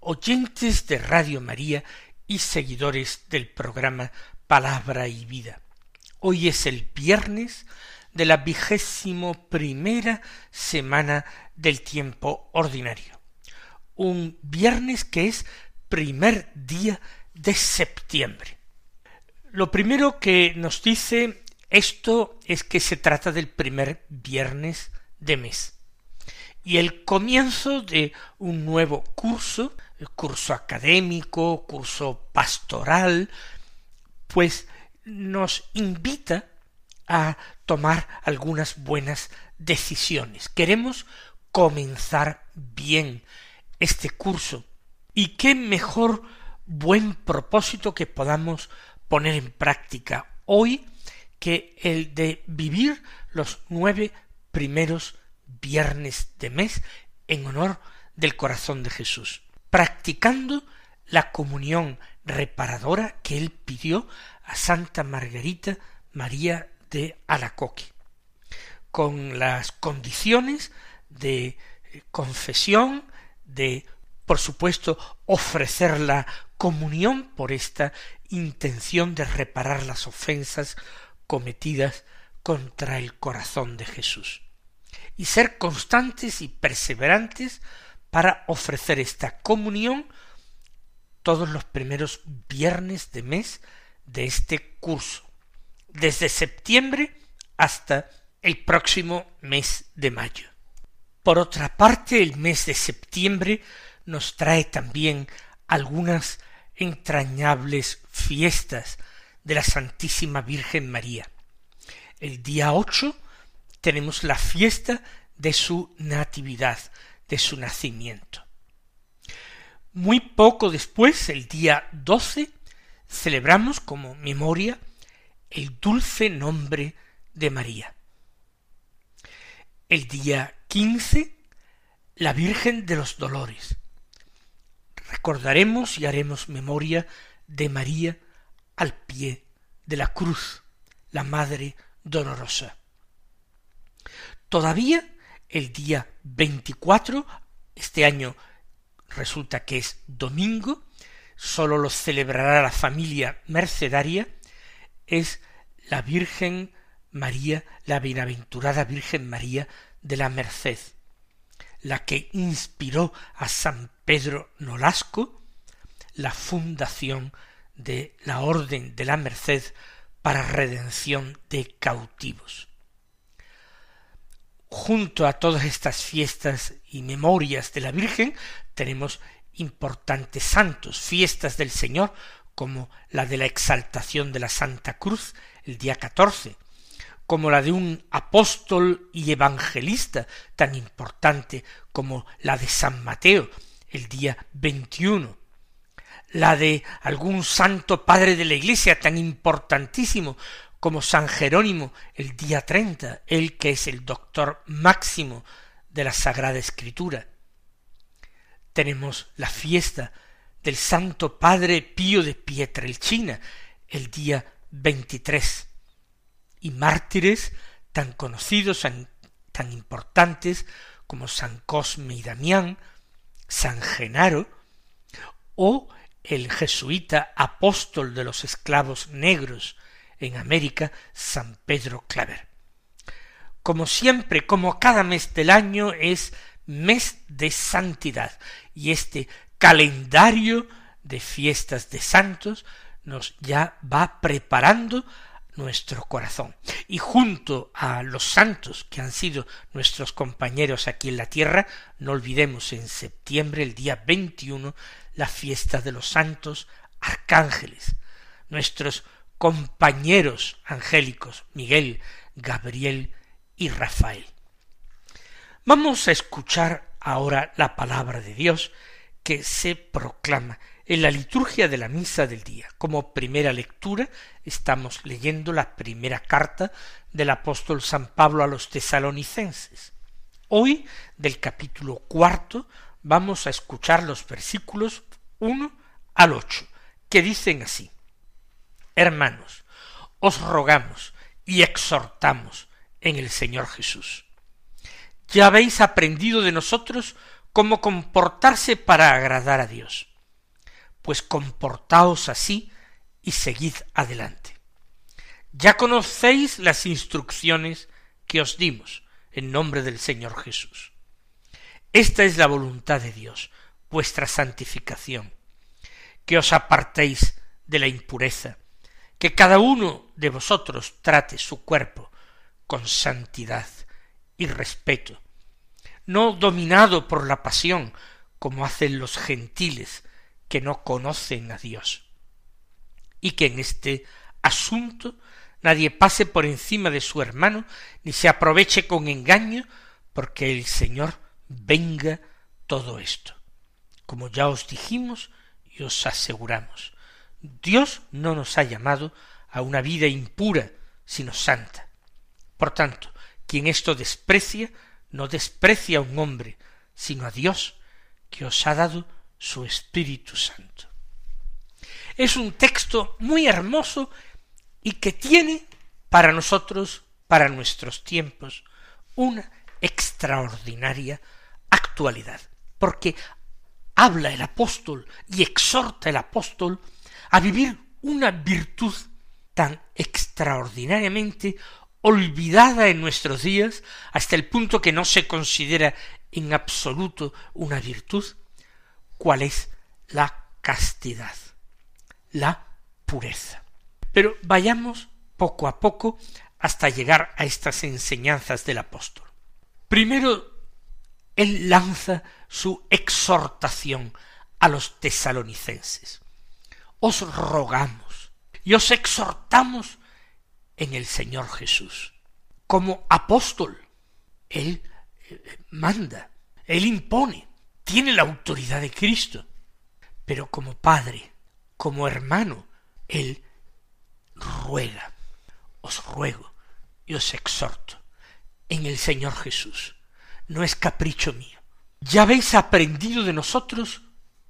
oyentes de Radio María y seguidores del programa Palabra y Vida. Hoy es el viernes de la vigésimo primera semana del tiempo ordinario. Un viernes que es primer día de septiembre. Lo primero que nos dice esto es que se trata del primer viernes de mes y el comienzo de un nuevo curso, curso académico, curso pastoral, pues nos invita a tomar algunas buenas decisiones. Queremos comenzar bien este curso y qué mejor buen propósito que podamos poner en práctica hoy que el de vivir los nueve primeros viernes de mes en honor del corazón de Jesús, practicando la comunión reparadora que él pidió a Santa Margarita María de Alacoque, con las condiciones de eh, confesión, de, por supuesto, ofrecer la comunión por esta intención de reparar las ofensas cometidas contra el corazón de Jesús y ser constantes y perseverantes para ofrecer esta comunión todos los primeros viernes de mes de este curso, desde septiembre hasta el próximo mes de mayo. Por otra parte, el mes de septiembre nos trae también algunas entrañables fiestas de la Santísima Virgen María. El día ocho tenemos la fiesta de su natividad, de su nacimiento. Muy poco después, el día doce, celebramos como memoria el dulce nombre de María. El día quince, la Virgen de los Dolores. Recordaremos y haremos memoria de María al pie de la cruz, la Madre Dolorosa. Todavía el día 24, este año resulta que es domingo, sólo lo celebrará la familia mercedaria, es la Virgen María, la bienaventurada Virgen María de la Merced, la que inspiró a San Pedro Nolasco la fundación de la Orden de la Merced para redención de cautivos junto a todas estas fiestas y memorias de la Virgen, tenemos importantes santos, fiestas del Señor, como la de la exaltación de la Santa Cruz, el día catorce, como la de un apóstol y evangelista tan importante como la de San Mateo, el día veintiuno, la de algún santo padre de la Iglesia tan importantísimo como San Jerónimo el día treinta, él que es el doctor máximo de la Sagrada Escritura. Tenemos la fiesta del Santo Padre Pío de Pietrelcina el día veintitrés y mártires tan conocidos, tan importantes como San Cosme y Damián, San Genaro o el jesuita apóstol de los esclavos negros, en América, San Pedro Claver. Como siempre, como cada mes del año, es mes de santidad, y este calendario de fiestas de santos nos ya va preparando nuestro corazón. Y junto a los santos que han sido nuestros compañeros aquí en la tierra, no olvidemos en septiembre, el día 21, la fiesta de los santos arcángeles, nuestros compañeros angélicos, Miguel, Gabriel y Rafael. Vamos a escuchar ahora la palabra de Dios que se proclama en la liturgia de la misa del día. Como primera lectura estamos leyendo la primera carta del apóstol San Pablo a los tesalonicenses. Hoy, del capítulo cuarto, vamos a escuchar los versículos uno al ocho, que dicen así Hermanos, os rogamos y exhortamos en el Señor Jesús. Ya habéis aprendido de nosotros cómo comportarse para agradar a Dios. Pues comportaos así y seguid adelante. Ya conocéis las instrucciones que os dimos en nombre del Señor Jesús. Esta es la voluntad de Dios, vuestra santificación, que os apartéis de la impureza, que cada uno de vosotros trate su cuerpo con santidad y respeto, no dominado por la pasión, como hacen los gentiles que no conocen a Dios, y que en este asunto nadie pase por encima de su hermano, ni se aproveche con engaño, porque el Señor venga todo esto. Como ya os dijimos y os aseguramos, Dios no nos ha llamado a una vida impura, sino santa. Por tanto, quien esto desprecia, no desprecia a un hombre, sino a Dios, que os ha dado su Espíritu Santo. Es un texto muy hermoso y que tiene para nosotros, para nuestros tiempos, una extraordinaria actualidad, porque habla el apóstol y exhorta el apóstol a vivir una virtud tan extraordinariamente olvidada en nuestros días hasta el punto que no se considera en absoluto una virtud, cuál es la castidad, la pureza. Pero vayamos poco a poco hasta llegar a estas enseñanzas del apóstol. Primero, él lanza su exhortación a los tesalonicenses. Os rogamos y os exhortamos en el Señor Jesús. Como apóstol, Él eh, manda, Él impone, tiene la autoridad de Cristo, pero como Padre, como hermano, Él ruega, os ruego y os exhorto en el Señor Jesús. No es capricho mío. Ya habéis aprendido de nosotros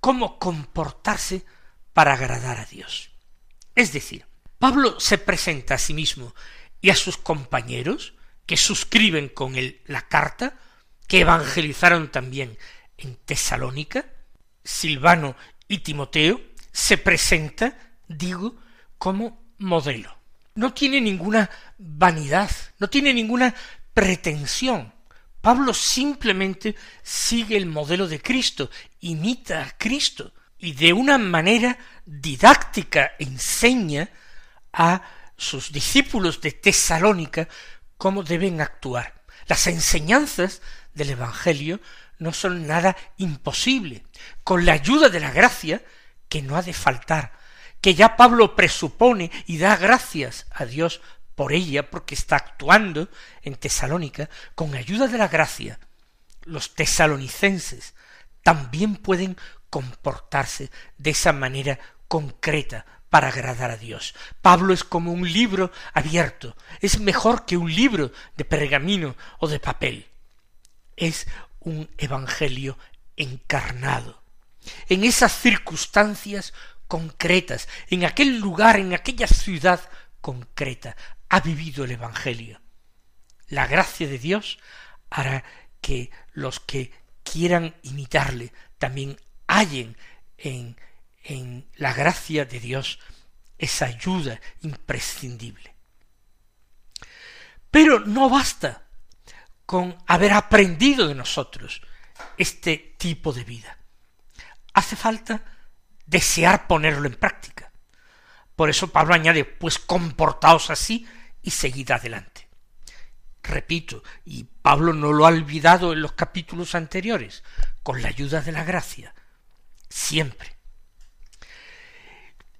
cómo comportarse para agradar a Dios. Es decir, Pablo se presenta a sí mismo y a sus compañeros, que suscriben con él la carta, que evangelizaron también en Tesalónica, Silvano y Timoteo, se presenta, digo, como modelo. No tiene ninguna vanidad, no tiene ninguna pretensión. Pablo simplemente sigue el modelo de Cristo, imita a Cristo, y de una manera didáctica enseña a sus discípulos de Tesalónica cómo deben actuar. Las enseñanzas del Evangelio no son nada imposible. Con la ayuda de la gracia, que no ha de faltar, que ya Pablo presupone y da gracias a Dios por ella, porque está actuando en Tesalónica, con ayuda de la gracia, los tesalonicenses también pueden comportarse de esa manera concreta para agradar a Dios. Pablo es como un libro abierto, es mejor que un libro de pergamino o de papel. Es un evangelio encarnado. En esas circunstancias concretas, en aquel lugar, en aquella ciudad concreta, ha vivido el evangelio. La gracia de Dios hará que los que quieran imitarle también hallen en en la gracia de Dios esa ayuda imprescindible. Pero no basta con haber aprendido de nosotros este tipo de vida. Hace falta desear ponerlo en práctica. Por eso Pablo añade, pues comportaos así y seguid adelante. Repito, y Pablo no lo ha olvidado en los capítulos anteriores, con la ayuda de la gracia, siempre.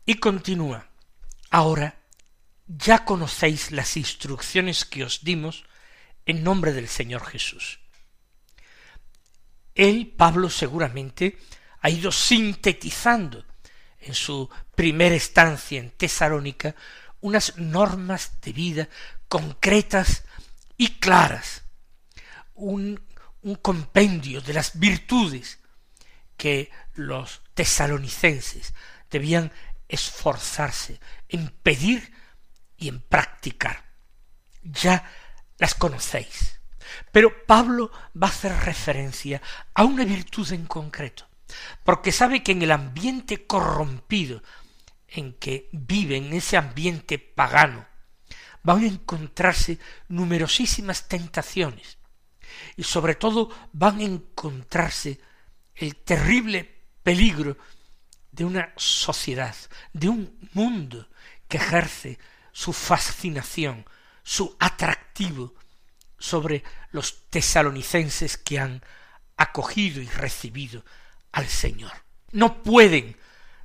Y continúa, ahora ya conocéis las instrucciones que os dimos en nombre del Señor Jesús. Él, Pablo, seguramente ha ido sintetizando en su primera estancia en Tesalónica unas normas de vida concretas y claras, un, un compendio de las virtudes que los tesalonicenses debían esforzarse en pedir y en practicar. Ya las conocéis. Pero Pablo va a hacer referencia a una virtud en concreto, porque sabe que en el ambiente corrompido en que vive, en ese ambiente pagano, van a encontrarse numerosísimas tentaciones y sobre todo van a encontrarse el terrible peligro de una sociedad, de un mundo que ejerce su fascinación, su atractivo sobre los tesalonicenses que han acogido y recibido al Señor. No pueden,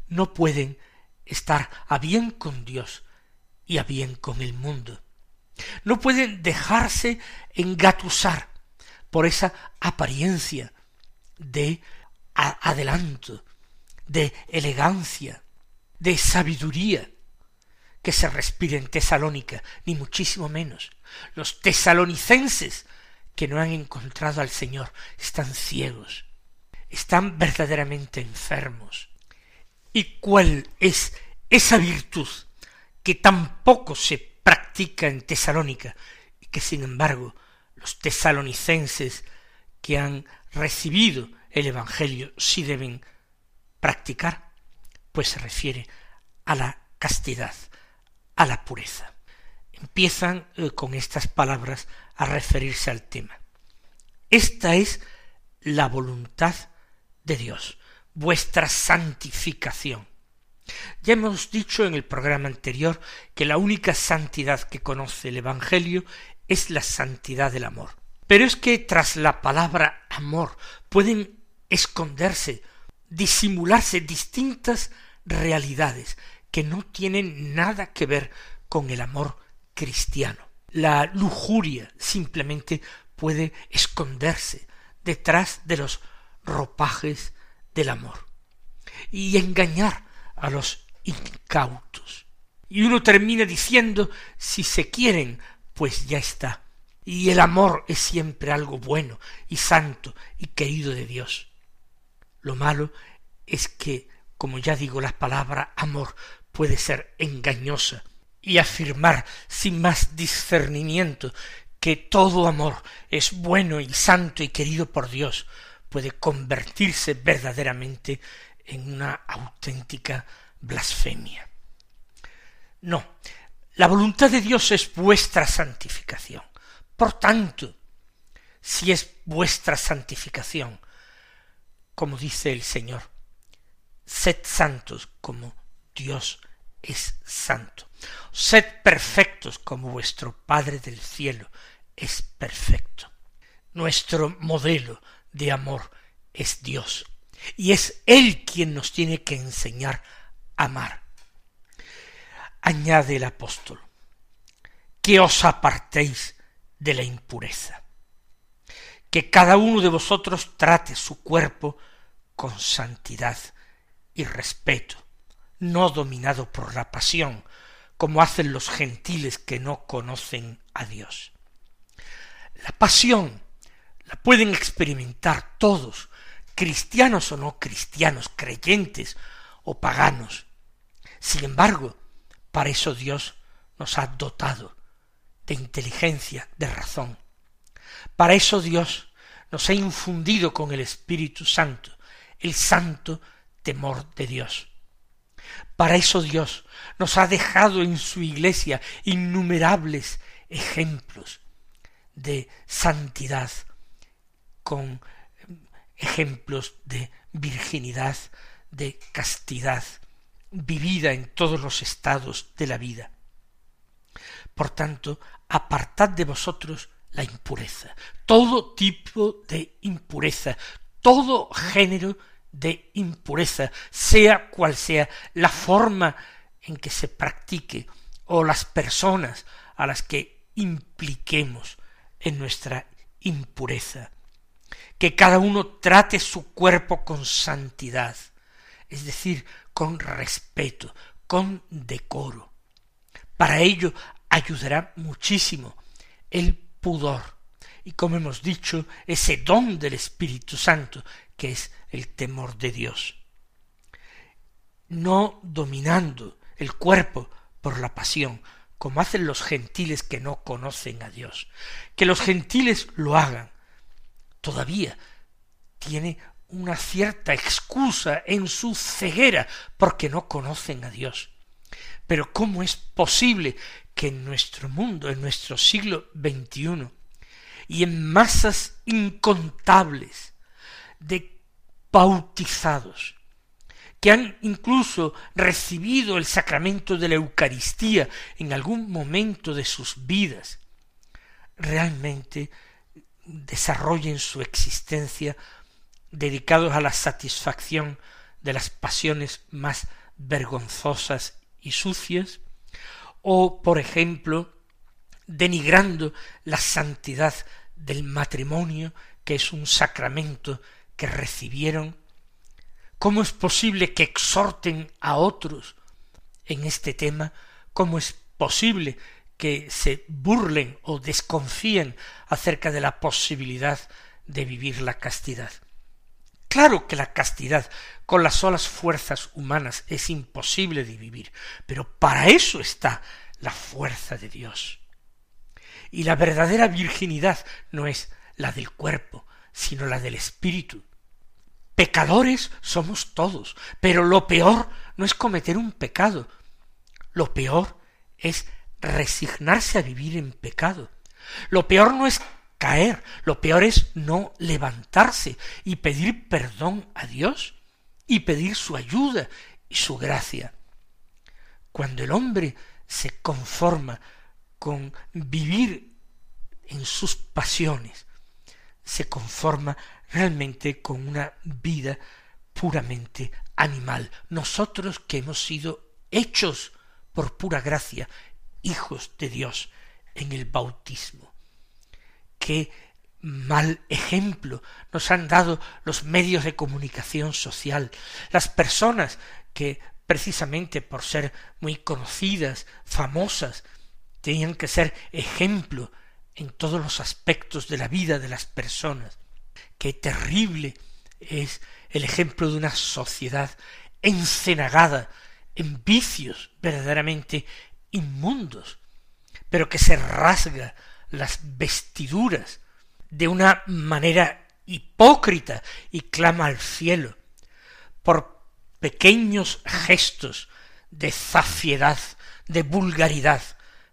no pueden estar a bien con Dios y a bien con el mundo. No pueden dejarse engatusar por esa apariencia de adelanto, de elegancia, de sabiduría que se respira en Tesalónica, ni muchísimo menos. Los tesalonicenses que no han encontrado al Señor están ciegos, están verdaderamente enfermos. ¿Y cuál es esa virtud que tampoco se practica en Tesalónica y que sin embargo los tesalonicenses que han recibido el Evangelio sí deben practicar? Pues se refiere a la castidad, a la pureza. Empiezan eh, con estas palabras a referirse al tema. Esta es la voluntad de Dios, vuestra santificación. Ya hemos dicho en el programa anterior que la única santidad que conoce el Evangelio es la santidad del amor. Pero es que tras la palabra amor pueden esconderse, disimularse distintas realidades que no tienen nada que ver con el amor cristiano. La lujuria simplemente puede esconderse detrás de los ropajes del amor y engañar a los incautos. Y uno termina diciendo, si se quieren, pues ya está. Y el amor es siempre algo bueno y santo y querido de Dios. Lo malo es que, como ya digo, la palabra amor puede ser engañosa y afirmar sin más discernimiento que todo amor es bueno y santo y querido por Dios puede convertirse verdaderamente en una auténtica blasfemia. No, la voluntad de Dios es vuestra santificación. Por tanto, si es vuestra santificación, como dice el Señor, sed santos como Dios es santo. Sed perfectos como vuestro Padre del cielo es perfecto. Nuestro modelo de amor es Dios. Y es Él quien nos tiene que enseñar a amar. Añade el apóstol, que os apartéis de la impureza, que cada uno de vosotros trate su cuerpo con santidad y respeto, no dominado por la pasión, como hacen los gentiles que no conocen a Dios. La pasión la pueden experimentar todos, cristianos o no cristianos, creyentes o paganos. Sin embargo, para eso Dios nos ha dotado de inteligencia, de razón. Para eso Dios nos ha infundido con el Espíritu Santo, el santo temor de Dios. Para eso Dios nos ha dejado en su iglesia innumerables ejemplos de santidad, con ejemplos de virginidad, de castidad, vivida en todos los estados de la vida. Por tanto, apartad de vosotros la impureza, todo tipo de impureza, todo género de impureza, sea cual sea la forma en que se practique o las personas a las que impliquemos en nuestra impureza. que cada uno trate su cuerpo con santidad, es decir, con respeto, con decoro. Para ello ayudará muchísimo el pudor y como hemos dicho, ese don del Espíritu Santo que es el temor de Dios. No dominando el cuerpo por la pasión, como hacen los gentiles que no conocen a Dios. Que los gentiles lo hagan, todavía tiene una cierta excusa en su ceguera porque no conocen a Dios. Pero ¿cómo es posible que en nuestro mundo, en nuestro siglo XXI, y en masas incontables de bautizados, que han incluso recibido el sacramento de la Eucaristía en algún momento de sus vidas, realmente desarrollen su existencia dedicados a la satisfacción de las pasiones más vergonzosas y sucias, o, por ejemplo, denigrando la santidad del matrimonio, que es un sacramento que recibieron? ¿Cómo es posible que exhorten a otros en este tema? ¿Cómo es posible que se burlen o desconfíen acerca de la posibilidad de vivir la castidad? Claro que la castidad con las solas fuerzas humanas es imposible de vivir, pero para eso está la fuerza de Dios. Y la verdadera virginidad no es la del cuerpo, sino la del espíritu. Pecadores somos todos, pero lo peor no es cometer un pecado. Lo peor es resignarse a vivir en pecado. Lo peor no es caer, lo peor es no levantarse y pedir perdón a Dios y pedir su ayuda y su gracia. Cuando el hombre se conforma con vivir en sus pasiones, se conforma realmente con una vida puramente animal. Nosotros que hemos sido hechos por pura gracia, hijos de Dios en el bautismo. Qué mal ejemplo nos han dado los medios de comunicación social, las personas que precisamente por ser muy conocidas, famosas, tenían que ser ejemplo en todos los aspectos de la vida de las personas. Qué terrible es el ejemplo de una sociedad encenagada en vicios verdaderamente inmundos, pero que se rasga las vestiduras de una manera hipócrita y clama al cielo por pequeños gestos de zafiedad, de vulgaridad,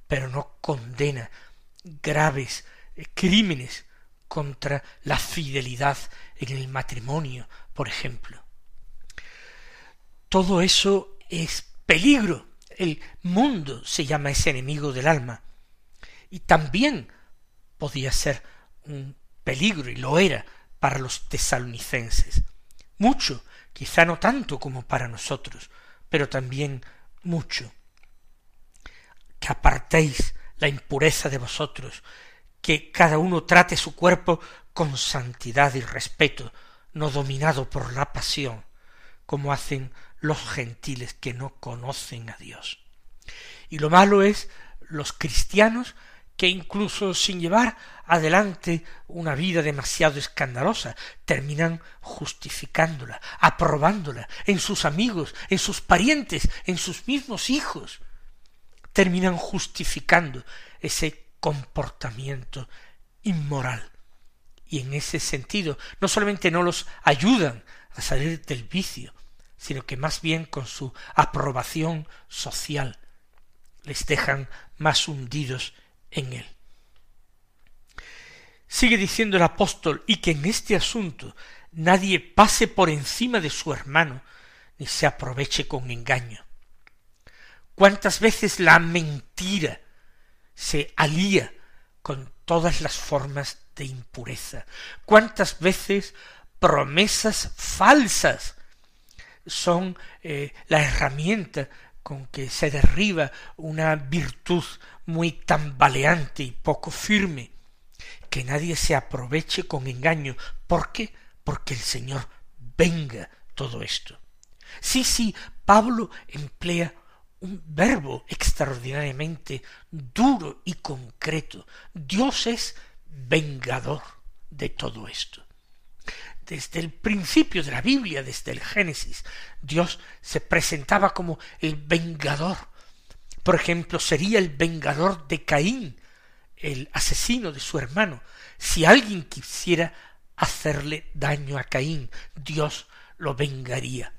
pero no condena graves crímenes contra la fidelidad en el matrimonio, por ejemplo. Todo eso es peligro. El mundo se llama ese enemigo del alma. Y también podía ser un peligro, y lo era, para los tesalonicenses. Mucho, quizá no tanto como para nosotros, pero también mucho que apartéis la impureza de vosotros, que cada uno trate su cuerpo con santidad y respeto, no dominado por la pasión, como hacen los gentiles que no conocen a Dios. Y lo malo es los cristianos que incluso sin llevar adelante una vida demasiado escandalosa, terminan justificándola, aprobándola en sus amigos, en sus parientes, en sus mismos hijos, terminan justificando ese comportamiento inmoral. Y en ese sentido, no solamente no los ayudan a salir del vicio, sino que más bien con su aprobación social les dejan más hundidos en él. Sigue diciendo el apóstol, y que en este asunto nadie pase por encima de su hermano, ni se aproveche con engaño, cuántas veces la mentira se alía con todas las formas de impureza, cuántas veces promesas falsas son eh, la herramienta con que se derriba una virtud muy tambaleante y poco firme, que nadie se aproveche con engaño. ¿Por qué? Porque el Señor venga todo esto. Sí, sí, Pablo emplea un verbo extraordinariamente duro y concreto. Dios es vengador de todo esto. Desde el principio de la Biblia, desde el Génesis, Dios se presentaba como el vengador. Por ejemplo, sería el vengador de Caín, el asesino de su hermano. Si alguien quisiera hacerle daño a Caín, Dios lo vengaría.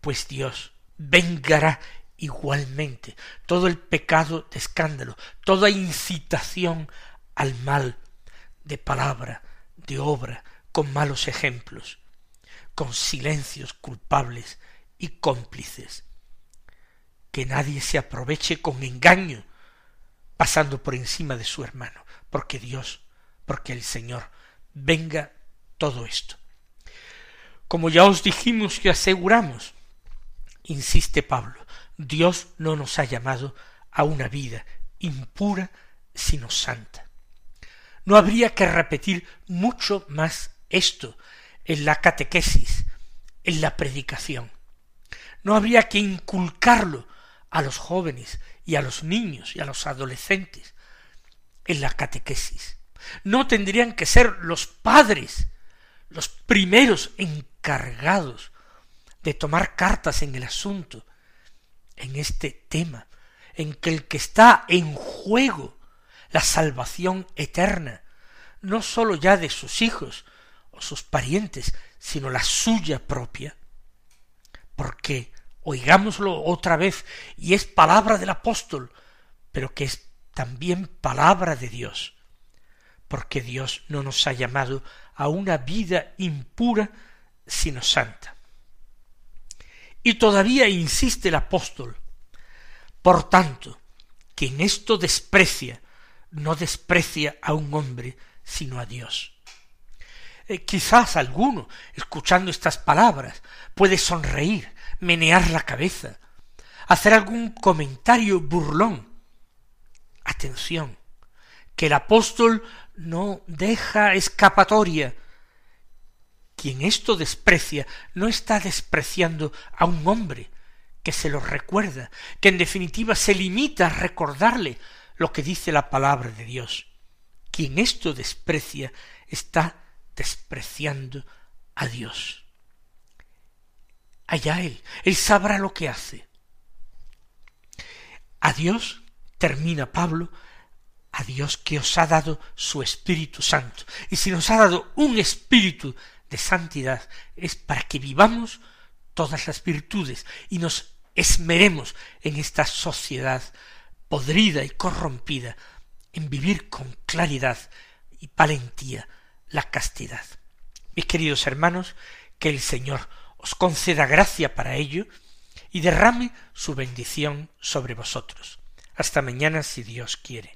Pues Dios vengará igualmente todo el pecado de escándalo, toda incitación al mal de palabra, de obra, con malos ejemplos, con silencios culpables y cómplices. Que nadie se aproveche con engaño, pasando por encima de su hermano, porque Dios, porque el Señor venga todo esto. Como ya os dijimos y aseguramos, insiste Pablo, Dios no nos ha llamado a una vida impura, sino santa. No habría que repetir mucho más esto en la catequesis, en la predicación. No habría que inculcarlo a los jóvenes y a los niños y a los adolescentes en la catequesis. No tendrían que ser los padres los primeros encargados de tomar cartas en el asunto, en este tema, en que el que está en juego la salvación eterna, no sólo ya de sus hijos, sus parientes, sino la suya propia. Porque, oigámoslo otra vez, y es palabra del apóstol, pero que es también palabra de Dios, porque Dios no nos ha llamado a una vida impura, sino santa. Y todavía insiste el apóstol, por tanto, quien esto desprecia, no desprecia a un hombre, sino a Dios. Eh, quizás alguno, escuchando estas palabras, puede sonreír, menear la cabeza, hacer algún comentario burlón. Atención, que el apóstol no deja escapatoria. Quien esto desprecia no está despreciando a un hombre que se lo recuerda, que en definitiva se limita a recordarle lo que dice la palabra de Dios. Quien esto desprecia está despreciando a Dios. Allá Él, Él sabrá lo que hace. A Dios, termina Pablo, a Dios que os ha dado su Espíritu Santo. Y si nos ha dado un espíritu santidad, es para que vivamos todas las virtudes y nos esmeremos en esta sociedad podrida y corrompida, en vivir con claridad y valentía la castidad. Mis queridos hermanos, que el Señor os conceda gracia para ello y derrame su bendición sobre vosotros. Hasta mañana si Dios quiere.